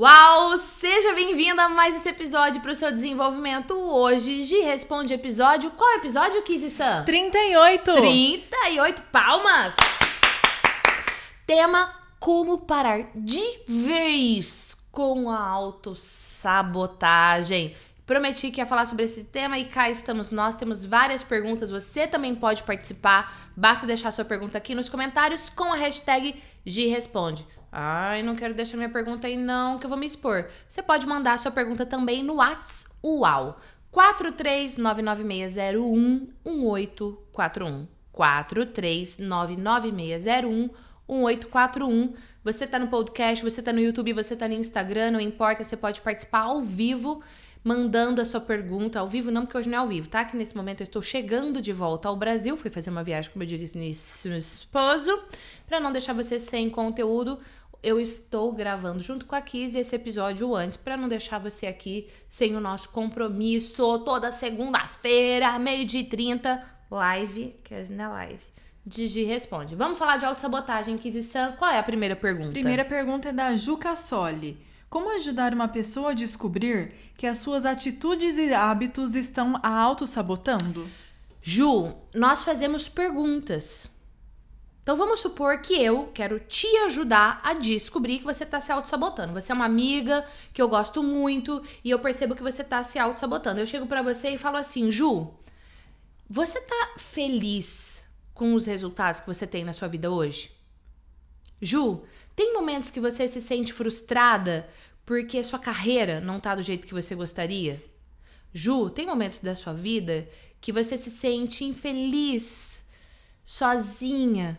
Uau! Seja bem-vinda a mais esse episódio para o seu desenvolvimento. Hoje, Gi responde episódio. Qual episódio, Kizzy-san? 38! 38 palmas! Tema: Como parar de vez com a autossabotagem. Prometi que ia falar sobre esse tema e cá estamos nós. Temos várias perguntas. Você também pode participar. Basta deixar sua pergunta aqui nos comentários com a hashtag Gi Responde. Ai, não quero deixar minha pergunta aí não, que eu vou me expor. Você pode mandar sua pergunta também no Whats UAU 43996011841. 43996011841. Você tá no podcast, você tá no YouTube, você tá no Instagram, não importa, você pode participar ao vivo mandando a sua pergunta ao vivo, não porque hoje não é ao vivo, tá? Que nesse momento eu estou chegando de volta ao Brasil, fui fazer uma viagem com meu digníssimo esposo, para não deixar você sem conteúdo. Eu estou gravando junto com a Kiz esse episódio antes, para não deixar você aqui sem o nosso compromisso. Toda segunda-feira, meio-dia e 30, live, que é na live. Digi responde. Vamos falar de autossabotagem, Kiz-san. Qual é a primeira pergunta? Primeira pergunta é da Juca Soli. Como ajudar uma pessoa a descobrir que as suas atitudes e hábitos estão a auto-sabotando? Ju, nós fazemos perguntas. Então vamos supor que eu quero te ajudar a descobrir que você está se auto-sabotando. Você é uma amiga que eu gosto muito e eu percebo que você está se auto-sabotando. Eu chego para você e falo assim, Ju, você tá feliz com os resultados que você tem na sua vida hoje? Ju, tem momentos que você se sente frustrada porque sua carreira não tá do jeito que você gostaria? Ju, tem momentos da sua vida que você se sente infeliz, sozinha,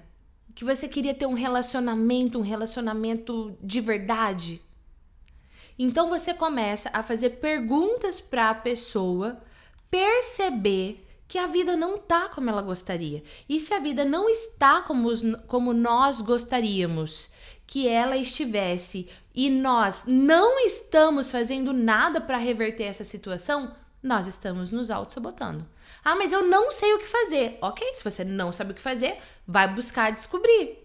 que você queria ter um relacionamento, um relacionamento de verdade? Então você começa a fazer perguntas para a pessoa perceber que a vida não tá como ela gostaria. E se a vida não está como, os, como nós gostaríamos que ela estivesse e nós não estamos fazendo nada para reverter essa situação, nós estamos nos auto-sabotando. Ah, mas eu não sei o que fazer. Ok, se você não sabe o que fazer, vai buscar descobrir.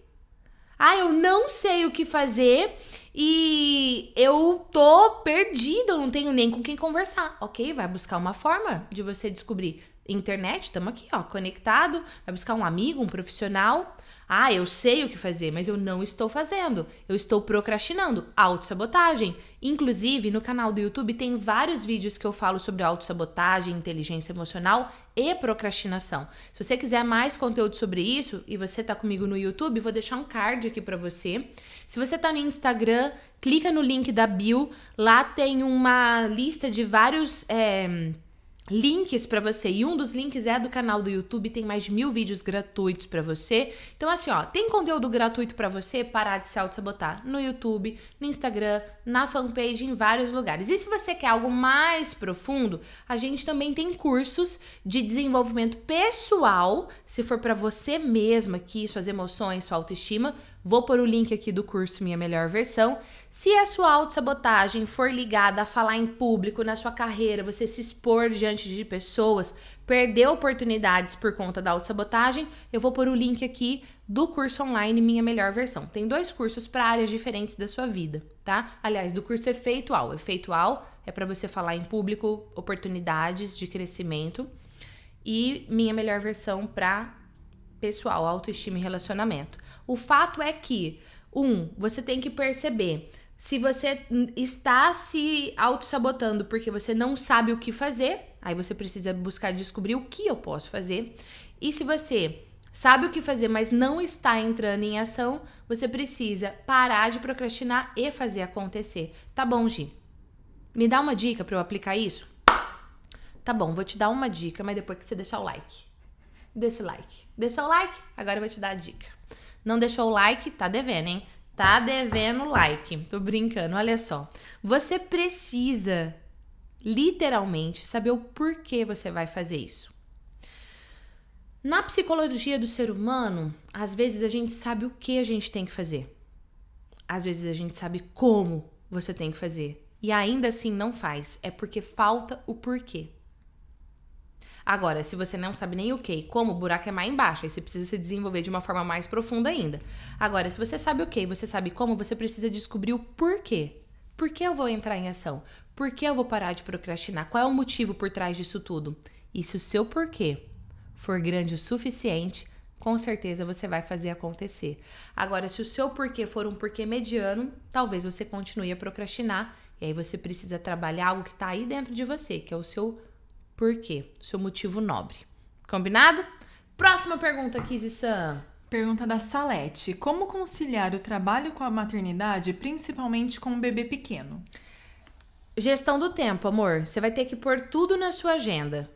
Ah, eu não sei o que fazer e eu tô perdida, eu não tenho nem com quem conversar. Ok, vai buscar uma forma de você descobrir. Internet, estamos aqui, ó, conectado. Vai buscar um amigo, um profissional. Ah, eu sei o que fazer, mas eu não estou fazendo. Eu estou procrastinando. Autossabotagem. Inclusive, no canal do YouTube tem vários vídeos que eu falo sobre autossabotagem, inteligência emocional e procrastinação. Se você quiser mais conteúdo sobre isso e você tá comigo no YouTube, vou deixar um card aqui para você. Se você tá no Instagram, clica no link da bio. Lá tem uma lista de vários. É links para você. E um dos links é do canal do YouTube, tem mais de mil vídeos gratuitos para você. Então, assim, ó, tem conteúdo gratuito para você parar de se auto-sabotar no YouTube, no Instagram, na fanpage, em vários lugares. E se você quer algo mais profundo, a gente também tem cursos de desenvolvimento pessoal, se for para você mesma aqui, suas emoções, sua autoestima. Vou pôr o link aqui do curso Minha Melhor Versão. Se a sua autossabotagem for ligada a falar em público na sua carreira, você se expor diante de pessoas, perder oportunidades por conta da autossabotagem, eu vou pôr o link aqui do curso online Minha Melhor Versão. Tem dois cursos para áreas diferentes da sua vida, tá? Aliás, do curso Efeitual. Efeitual é para você falar em público, oportunidades de crescimento. E Minha Melhor Versão para pessoal, autoestima e relacionamento. O fato é que, um, você tem que perceber se você está se auto-sabotando porque você não sabe o que fazer, aí você precisa buscar descobrir o que eu posso fazer. E se você sabe o que fazer, mas não está entrando em ação, você precisa parar de procrastinar e fazer acontecer. Tá bom, Gi? Me dá uma dica para eu aplicar isso? Tá bom, vou te dar uma dica, mas depois que você deixar o like. Deixa o like. Deixa o like? Agora eu vou te dar a dica. Não deixou o like? Tá devendo, hein? Tá devendo like. Tô brincando, olha só. Você precisa literalmente saber o porquê você vai fazer isso. Na psicologia do ser humano, às vezes a gente sabe o que a gente tem que fazer. Às vezes a gente sabe como você tem que fazer. E ainda assim não faz. É porque falta o porquê. Agora, se você não sabe nem o que, como, o buraco é mais embaixo, aí você precisa se desenvolver de uma forma mais profunda ainda. Agora, se você sabe o que, você sabe como, você precisa descobrir o porquê. Por que eu vou entrar em ação? Por que eu vou parar de procrastinar? Qual é o motivo por trás disso tudo? E se o seu porquê for grande o suficiente, com certeza você vai fazer acontecer. Agora, se o seu porquê for um porquê mediano, talvez você continue a procrastinar e aí você precisa trabalhar algo que está aí dentro de você, que é o seu porquê, o seu motivo nobre. Combinado? Próxima pergunta, Kizzy-san. Pergunta da Salete: Como conciliar o trabalho com a maternidade, principalmente com um bebê pequeno? Gestão do tempo, amor. Você vai ter que pôr tudo na sua agenda,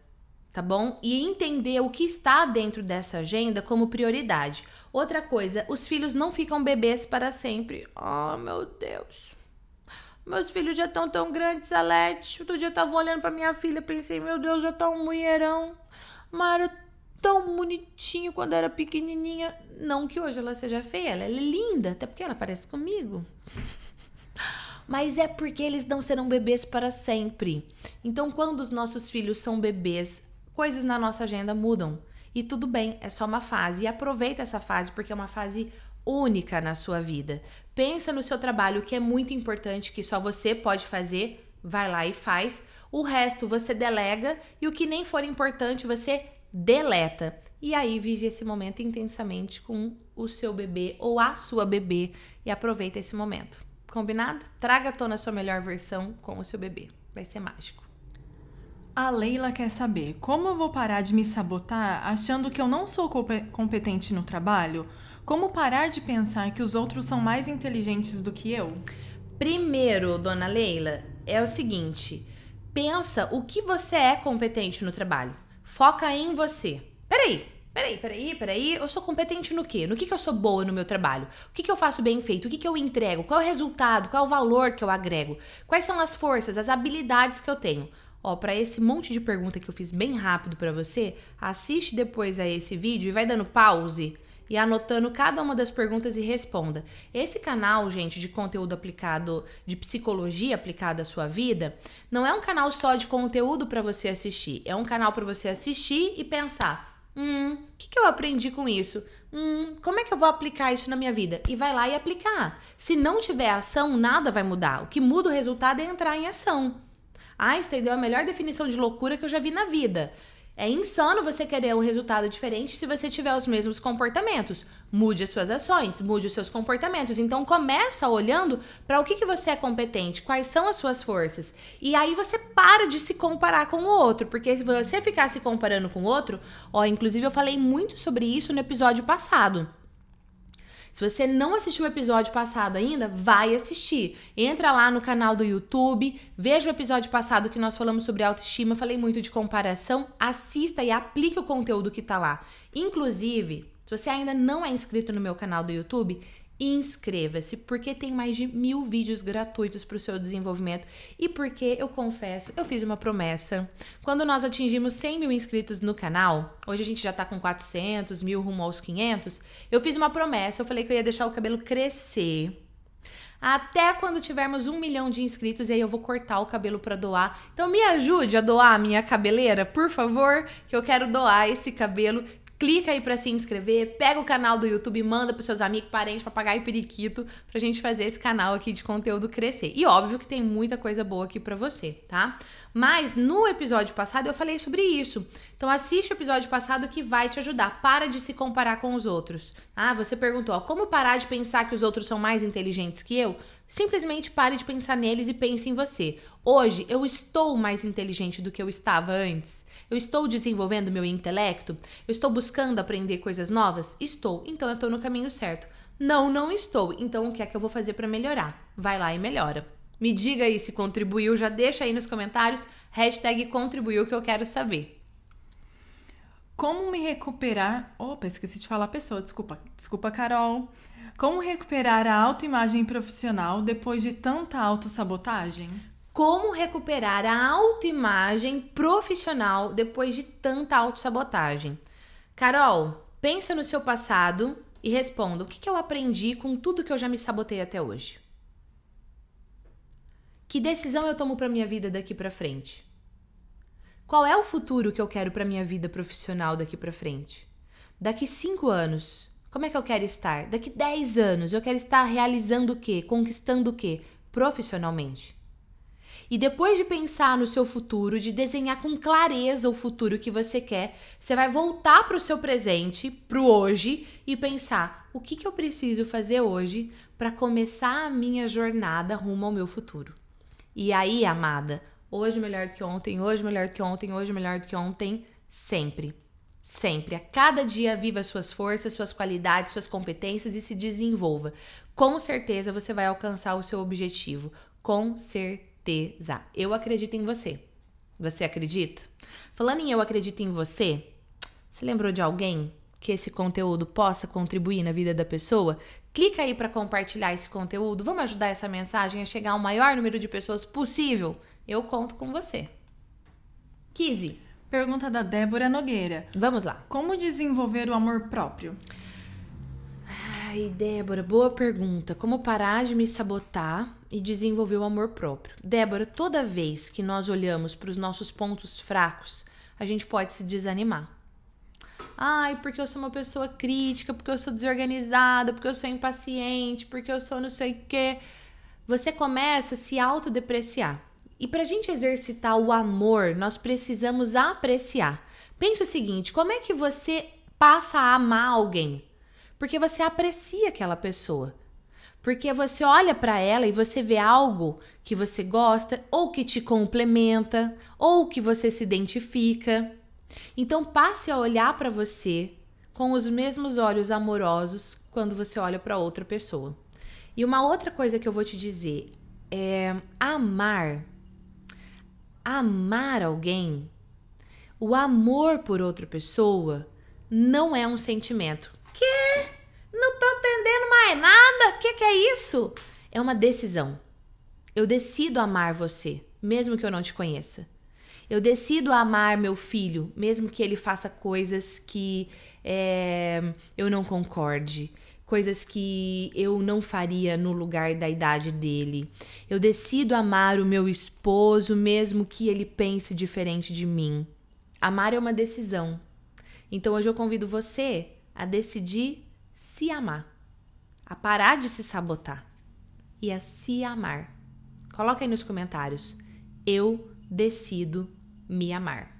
tá bom? E entender o que está dentro dessa agenda como prioridade. Outra coisa, os filhos não ficam bebês para sempre. Oh, meu Deus. Meus filhos já estão tão grandes, Salete. Outro dia eu tava olhando para minha filha, pensei, meu Deus, já tá um mulherão. Mara tão bonitinho quando era pequenininha. Não que hoje ela seja feia, ela é linda, até porque ela parece comigo. Mas é porque eles não serão bebês para sempre. Então, quando os nossos filhos são bebês, coisas na nossa agenda mudam. E tudo bem, é só uma fase. E aproveita essa fase porque é uma fase única na sua vida. Pensa no seu trabalho, que é muito importante, que só você pode fazer, vai lá e faz. O resto você delega e o que nem for importante você deleta. E aí vive esse momento intensamente com o seu bebê ou a sua bebê e aproveita esse momento. Combinado? Traga à tona a sua melhor versão com o seu bebê. Vai ser mágico. A Leila quer saber como eu vou parar de me sabotar achando que eu não sou competente no trabalho? Como parar de pensar que os outros são mais inteligentes do que eu? Primeiro, dona Leila, é o seguinte: pensa o que você é competente no trabalho. Foca em você. Peraí, peraí, peraí, peraí. Eu sou competente no quê? No que, que eu sou boa no meu trabalho? O que, que eu faço bem feito? O que, que eu entrego? Qual é o resultado? Qual é o valor que eu agrego? Quais são as forças, as habilidades que eu tenho? Ó, para esse monte de pergunta que eu fiz bem rápido para você, assiste depois a esse vídeo e vai dando pause e anotando cada uma das perguntas e responda. Esse canal, gente, de conteúdo aplicado, de psicologia aplicada à sua vida, não é um canal só de conteúdo para você assistir. É um canal para você assistir e pensar: hum, o que, que eu aprendi com isso? Hum, como é que eu vou aplicar isso na minha vida? E vai lá e aplicar. Se não tiver ação, nada vai mudar. O que muda o resultado é entrar em ação. Einstein deu a melhor definição de loucura que eu já vi na vida. É insano você querer um resultado diferente se você tiver os mesmos comportamentos. Mude as suas ações, mude os seus comportamentos. Então começa olhando para o que, que você é competente, quais são as suas forças. E aí você para de se comparar com o outro, porque se você ficar se comparando com o outro, ó, inclusive eu falei muito sobre isso no episódio passado. Se você não assistiu o episódio passado ainda, vai assistir. Entra lá no canal do YouTube, veja o episódio passado que nós falamos sobre autoestima, falei muito de comparação, assista e aplique o conteúdo que tá lá. Inclusive, se você ainda não é inscrito no meu canal do YouTube, inscreva-se, porque tem mais de mil vídeos gratuitos para o seu desenvolvimento e porque eu confesso, eu fiz uma promessa. Quando nós atingimos 100 mil inscritos no canal, hoje a gente já está com 400 mil rumo aos 500, eu fiz uma promessa, eu falei que eu ia deixar o cabelo crescer. Até quando tivermos um milhão de inscritos, e aí eu vou cortar o cabelo para doar. Então me ajude a doar a minha cabeleira, por favor, que eu quero doar esse cabelo clica aí para se inscrever, pega o canal do YouTube, manda pros seus amigos, parentes, papagaio e periquito, pra gente fazer esse canal aqui de conteúdo crescer. E óbvio que tem muita coisa boa aqui para você, tá? Mas no episódio passado eu falei sobre isso. Então assiste o episódio passado que vai te ajudar. Para de se comparar com os outros. Ah, você perguntou, ó, como parar de pensar que os outros são mais inteligentes que eu? Simplesmente pare de pensar neles e pense em você. Hoje eu estou mais inteligente do que eu estava antes. Eu estou desenvolvendo meu intelecto? Eu estou buscando aprender coisas novas? Estou. Então eu estou no caminho certo. Não, não estou. Então o que é que eu vou fazer para melhorar? Vai lá e melhora. Me diga aí se contribuiu, já deixa aí nos comentários. Hashtag contribuiu que eu quero saber. Como me recuperar. Opa, esqueci de falar pessoa, desculpa. Desculpa, Carol. Como recuperar a autoimagem profissional depois de tanta autossabotagem? Como recuperar a autoimagem profissional depois de tanta autossabotagem? Carol, pensa no seu passado e responda: o que, que eu aprendi com tudo que eu já me sabotei até hoje? Que decisão eu tomo para minha vida daqui para frente? Qual é o futuro que eu quero para minha vida profissional daqui para frente? Daqui cinco anos, como é que eu quero estar? Daqui dez anos, eu quero estar realizando o quê? Conquistando o quê? profissionalmente. E depois de pensar no seu futuro, de desenhar com clareza o futuro que você quer, você vai voltar para o seu presente, para o hoje, e pensar: o que, que eu preciso fazer hoje para começar a minha jornada rumo ao meu futuro? E aí, amada, hoje melhor que ontem, hoje melhor que ontem, hoje melhor do que ontem, sempre. Sempre. A cada dia viva suas forças, suas qualidades, suas competências e se desenvolva. Com certeza você vai alcançar o seu objetivo. Com certeza certeza. Eu acredito em você. Você acredita? Falando em eu acredito em você, você lembrou de alguém que esse conteúdo possa contribuir na vida da pessoa? Clica aí para compartilhar esse conteúdo. Vamos ajudar essa mensagem a chegar ao maior número de pessoas possível. Eu conto com você. Kizzy. Pergunta da Débora Nogueira. Vamos lá. Como desenvolver o amor próprio? Ai, Débora, boa pergunta. Como parar de me sabotar e desenvolver o amor próprio? Débora, toda vez que nós olhamos para os nossos pontos fracos, a gente pode se desanimar. Ai, porque eu sou uma pessoa crítica, porque eu sou desorganizada, porque eu sou impaciente, porque eu sou não sei o quê. Você começa a se autodepreciar. E para a gente exercitar o amor, nós precisamos apreciar. Pense o seguinte: como é que você passa a amar alguém? Porque você aprecia aquela pessoa. Porque você olha para ela e você vê algo que você gosta, ou que te complementa, ou que você se identifica. Então passe a olhar para você com os mesmos olhos amorosos quando você olha para outra pessoa. E uma outra coisa que eu vou te dizer é amar. Amar alguém, o amor por outra pessoa não é um sentimento. Que? Não tô entendendo mais nada? Que que é isso? É uma decisão. Eu decido amar você, mesmo que eu não te conheça. Eu decido amar meu filho, mesmo que ele faça coisas que é, eu não concorde, coisas que eu não faria no lugar da idade dele. Eu decido amar o meu esposo, mesmo que ele pense diferente de mim. Amar é uma decisão. Então hoje eu convido você a decidir se amar, a parar de se sabotar e a se amar. Coloca aí nos comentários. Eu decido me amar.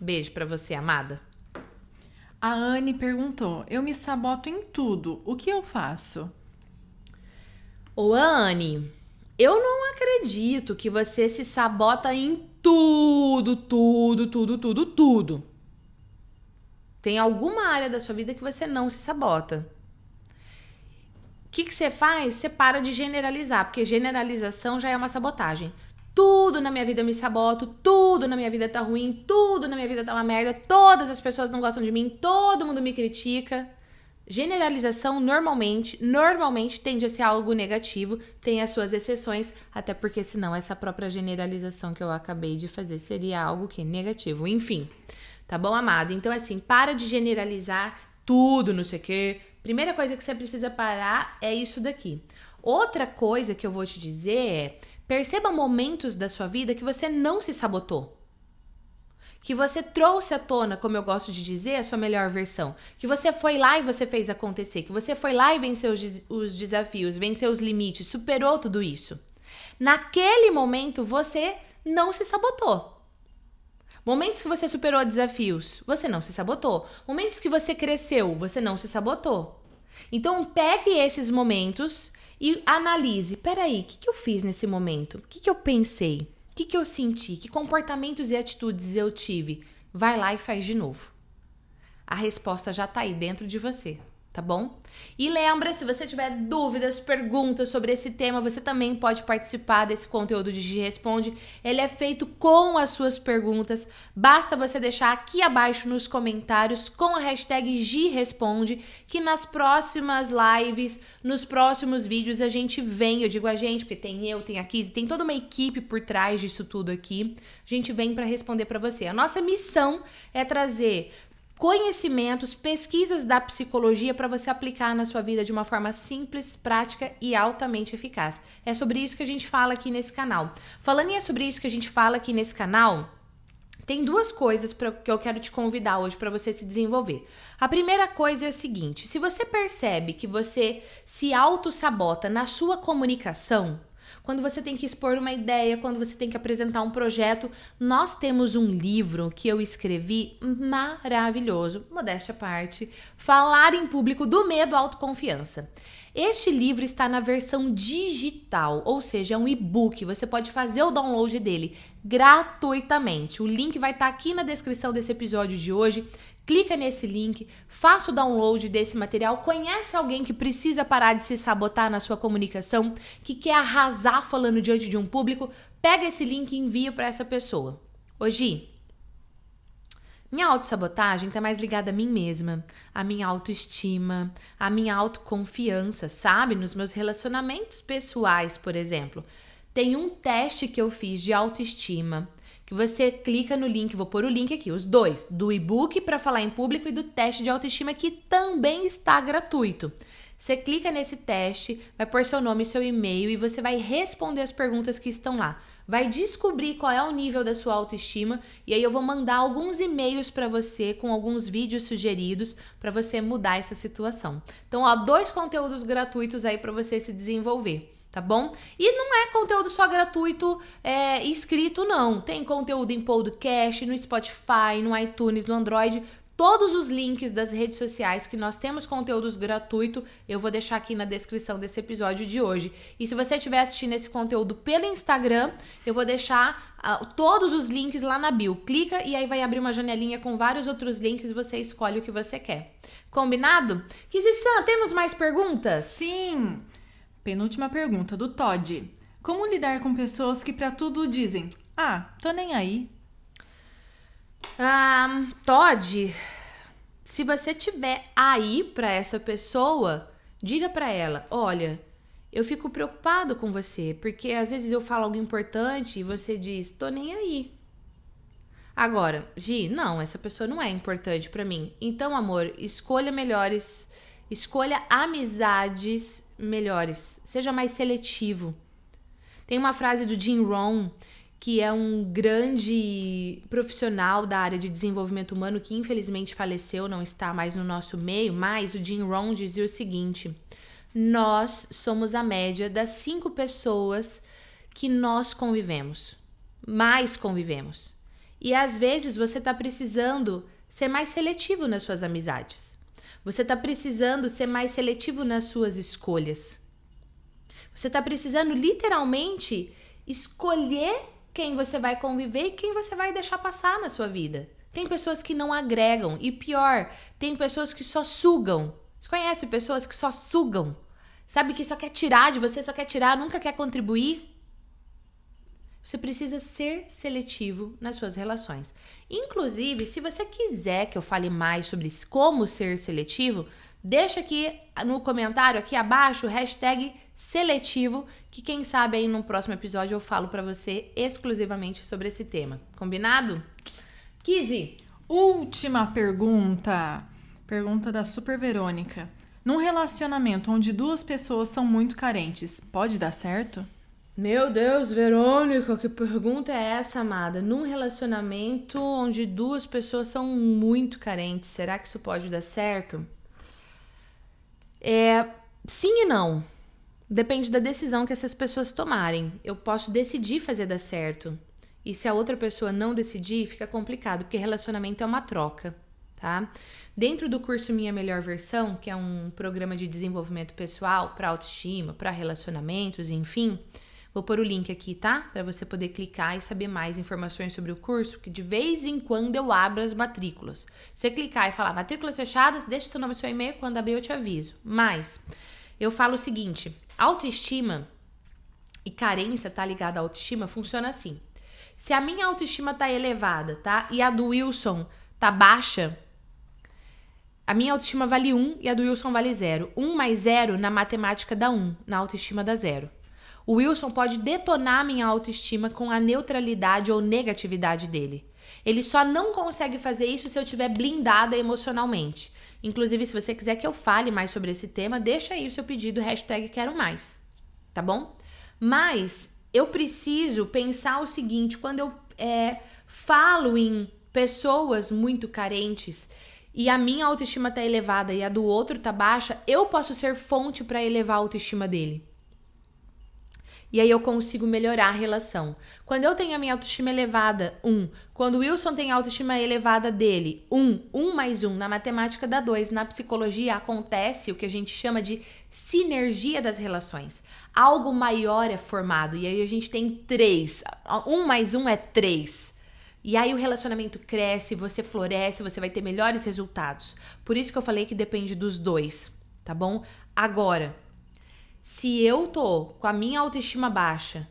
Beijo para você, amada. A Anne perguntou: Eu me saboto em tudo. O que eu faço? Ô, Anne, eu não acredito que você se sabota em tudo, tudo, tudo, tudo, tudo. Tem alguma área da sua vida que você não se sabota. O que, que você faz? Você para de generalizar, porque generalização já é uma sabotagem. Tudo na minha vida eu me saboto, tudo na minha vida tá ruim, tudo na minha vida tá uma merda, todas as pessoas não gostam de mim, todo mundo me critica. Generalização normalmente, normalmente tende a ser algo negativo, tem as suas exceções, até porque senão essa própria generalização que eu acabei de fazer seria algo que negativo. Enfim, Tá bom, amado? Então, assim, para de generalizar tudo, não sei o quê. Primeira coisa que você precisa parar é isso daqui. Outra coisa que eu vou te dizer é: perceba momentos da sua vida que você não se sabotou. Que você trouxe à tona, como eu gosto de dizer, a sua melhor versão. Que você foi lá e você fez acontecer. Que você foi lá e venceu os, os desafios, venceu os limites, superou tudo isso. Naquele momento você não se sabotou. Momentos que você superou desafios, você não se sabotou. Momentos que você cresceu, você não se sabotou. Então, pegue esses momentos e analise: peraí, o que, que eu fiz nesse momento? O que, que eu pensei? O que, que eu senti? Que comportamentos e atitudes eu tive? Vai lá e faz de novo. A resposta já está aí dentro de você tá bom? E lembra, se você tiver dúvidas, perguntas sobre esse tema, você também pode participar desse conteúdo de Gi Responde. Ele é feito com as suas perguntas. Basta você deixar aqui abaixo nos comentários com a hashtag Gi Responde, que nas próximas lives, nos próximos vídeos a gente vem, eu digo a gente, porque tem eu, tem a Kizzy, tem toda uma equipe por trás disso tudo aqui. A gente vem para responder para você. A nossa missão é trazer conhecimentos, pesquisas da psicologia para você aplicar na sua vida de uma forma simples, prática e altamente eficaz. É sobre isso que a gente fala aqui nesse canal. Falando em é sobre isso que a gente fala aqui nesse canal, tem duas coisas pra, que eu quero te convidar hoje para você se desenvolver. A primeira coisa é a seguinte: se você percebe que você se auto-sabota na sua comunicação, quando você tem que expor uma ideia, quando você tem que apresentar um projeto. Nós temos um livro que eu escrevi maravilhoso, modéstia à parte, Falar em Público do Medo à Autoconfiança. Este livro está na versão digital, ou seja, é um e-book. Você pode fazer o download dele gratuitamente. O link vai estar aqui na descrição desse episódio de hoje. Clica nesse link, faça o download desse material. Conhece alguém que precisa parar de se sabotar na sua comunicação, que quer arrasar falando diante de um público? Pega esse link e envia para essa pessoa. Hoje, minha autossabotagem está mais ligada a mim mesma, a minha autoestima, a minha autoconfiança, sabe? Nos meus relacionamentos pessoais, por exemplo. Tem um teste que eu fiz de autoestima que você clica no link, vou pôr o link aqui, os dois, do e-book para falar em público e do teste de autoestima que também está gratuito. Você clica nesse teste, vai pôr seu nome e seu e-mail e você vai responder as perguntas que estão lá vai descobrir qual é o nível da sua autoestima e aí eu vou mandar alguns e-mails para você com alguns vídeos sugeridos para você mudar essa situação. Então, ó, dois conteúdos gratuitos aí para você se desenvolver tá bom? E não é conteúdo só gratuito é, escrito, não. Tem conteúdo em podcast, no Spotify, no iTunes, no Android todos os links das redes sociais que nós temos conteúdos gratuito, eu vou deixar aqui na descrição desse episódio de hoje. E se você estiver assistindo esse conteúdo pelo Instagram, eu vou deixar uh, todos os links lá na bio. Clica e aí vai abrir uma janelinha com vários outros links e você escolhe o que você quer. Combinado? Kizissan, temos mais perguntas? Sim! Penúltima pergunta do Todd. Como lidar com pessoas que para tudo dizem: "Ah, tô nem aí"? Ah, Todd, se você tiver aí para essa pessoa, diga para ela: olha, eu fico preocupado com você, porque às vezes eu falo algo importante e você diz: tô nem aí. Agora, Gi, não, essa pessoa não é importante para mim. Então, amor, escolha melhores, escolha amizades melhores, seja mais seletivo. Tem uma frase do Jim Rohn que é um grande profissional da área de desenvolvimento humano que infelizmente faleceu, não está mais no nosso meio, mas o Jim Rohn dizia o seguinte: nós somos a média das cinco pessoas que nós convivemos, mais convivemos. E às vezes você está precisando ser mais seletivo nas suas amizades. Você está precisando ser mais seletivo nas suas escolhas. Você está precisando literalmente escolher quem você vai conviver e quem você vai deixar passar na sua vida. Tem pessoas que não agregam e pior, tem pessoas que só sugam. Você conhece pessoas que só sugam? Sabe que só quer tirar de você, só quer tirar, nunca quer contribuir? Você precisa ser seletivo nas suas relações. Inclusive, se você quiser que eu fale mais sobre como ser seletivo, deixa aqui no comentário aqui abaixo hashtag seletivo, que quem sabe aí no próximo episódio eu falo para você exclusivamente sobre esse tema. Combinado? Kizzy! Última pergunta. Pergunta da Super Verônica. Num relacionamento onde duas pessoas são muito carentes, pode dar certo? Meu Deus, Verônica, que pergunta é essa, amada? Num relacionamento onde duas pessoas são muito carentes, será que isso pode dar certo? É, sim e não. Depende da decisão que essas pessoas tomarem. Eu posso decidir fazer dar certo. E se a outra pessoa não decidir, fica complicado, porque relacionamento é uma troca, tá? Dentro do curso Minha Melhor Versão, que é um programa de desenvolvimento pessoal para autoestima, para relacionamentos, enfim, vou pôr o link aqui, tá? Para você poder clicar e saber mais informações sobre o curso, que de vez em quando eu abro as matrículas. Você clicar e falar matrículas fechadas, deixa seu nome e seu e-mail, quando abrir eu te aviso. Mas eu falo o seguinte: Autoestima e carência tá ligada à autoestima funciona assim. Se a minha autoestima tá elevada, tá? E a do Wilson tá baixa, a minha autoestima vale 1 e a do Wilson vale 0. 1 mais 0 na matemática dá 1, na autoestima dá 0. O Wilson pode detonar minha autoestima com a neutralidade ou negatividade dele. Ele só não consegue fazer isso se eu estiver blindada emocionalmente. Inclusive, se você quiser que eu fale mais sobre esse tema, deixa aí o seu pedido, hashtag quero mais, tá bom? Mas eu preciso pensar o seguinte, quando eu é, falo em pessoas muito carentes e a minha autoestima tá elevada e a do outro tá baixa, eu posso ser fonte para elevar a autoestima dele. E aí eu consigo melhorar a relação. Quando eu tenho a minha autoestima elevada, um. Quando o Wilson tem a autoestima elevada dele, um. Um mais um. Na matemática dá dois. Na psicologia acontece o que a gente chama de sinergia das relações. Algo maior é formado. E aí a gente tem três. Um mais um é três. E aí o relacionamento cresce, você floresce, você vai ter melhores resultados. Por isso que eu falei que depende dos dois, tá bom? Agora, se eu tô com a minha autoestima baixa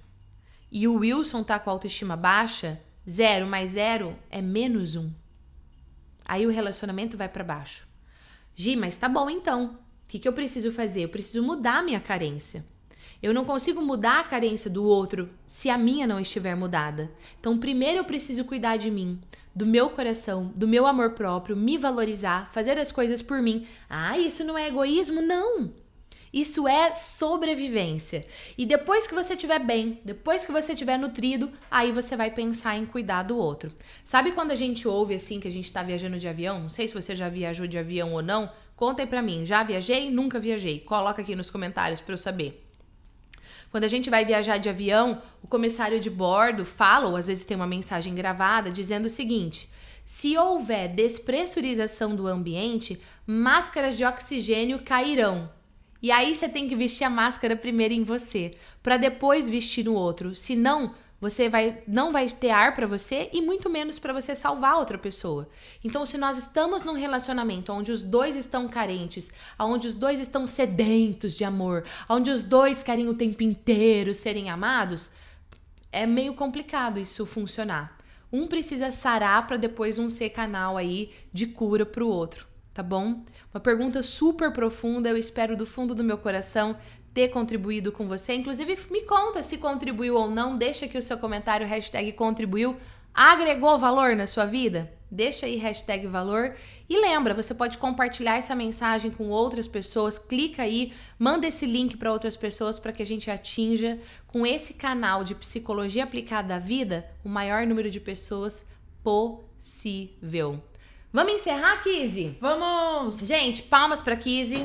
e o Wilson tá com a autoestima baixa, zero mais zero é menos um. Aí o relacionamento vai para baixo. Gi, mas tá bom então. O que, que eu preciso fazer? Eu preciso mudar minha carência. Eu não consigo mudar a carência do outro se a minha não estiver mudada. Então, primeiro eu preciso cuidar de mim, do meu coração, do meu amor próprio, me valorizar, fazer as coisas por mim. Ah, isso não é egoísmo? Não. Isso é sobrevivência. E depois que você estiver bem, depois que você estiver nutrido, aí você vai pensar em cuidar do outro. Sabe quando a gente ouve assim que a gente está viajando de avião? Não sei se você já viajou de avião ou não. Conta aí pra mim. Já viajei? Nunca viajei? Coloca aqui nos comentários para eu saber. Quando a gente vai viajar de avião, o comissário de bordo fala, ou às vezes tem uma mensagem gravada, dizendo o seguinte: se houver despressurização do ambiente, máscaras de oxigênio cairão. E aí você tem que vestir a máscara primeiro em você, para depois vestir no outro. Senão, você vai não vai ter ar para você e muito menos para você salvar outra pessoa. Então, se nós estamos num relacionamento onde os dois estão carentes, onde os dois estão sedentos de amor, onde os dois querem o tempo inteiro serem amados, é meio complicado isso funcionar. Um precisa sarar para depois um ser canal aí de cura para o outro tá bom? Uma pergunta super profunda, eu espero do fundo do meu coração ter contribuído com você. Inclusive, me conta se contribuiu ou não, deixa aqui o seu comentário, hashtag contribuiu. Agregou valor na sua vida? Deixa aí hashtag valor. E lembra, você pode compartilhar essa mensagem com outras pessoas. Clica aí, manda esse link para outras pessoas para que a gente atinja com esse canal de psicologia aplicada à vida o maior número de pessoas possível. Vamos encerrar, Kizzy? Vamos! Gente, palmas para Kizzy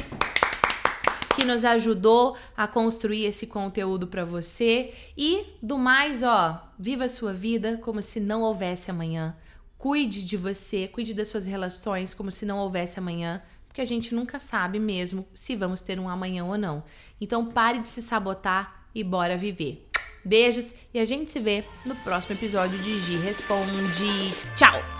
que nos ajudou a construir esse conteúdo para você e do mais, ó, viva a sua vida como se não houvesse amanhã. Cuide de você, cuide das suas relações como se não houvesse amanhã, porque a gente nunca sabe mesmo se vamos ter um amanhã ou não. Então pare de se sabotar e bora viver. Beijos e a gente se vê no próximo episódio de Gi Responde. Tchau!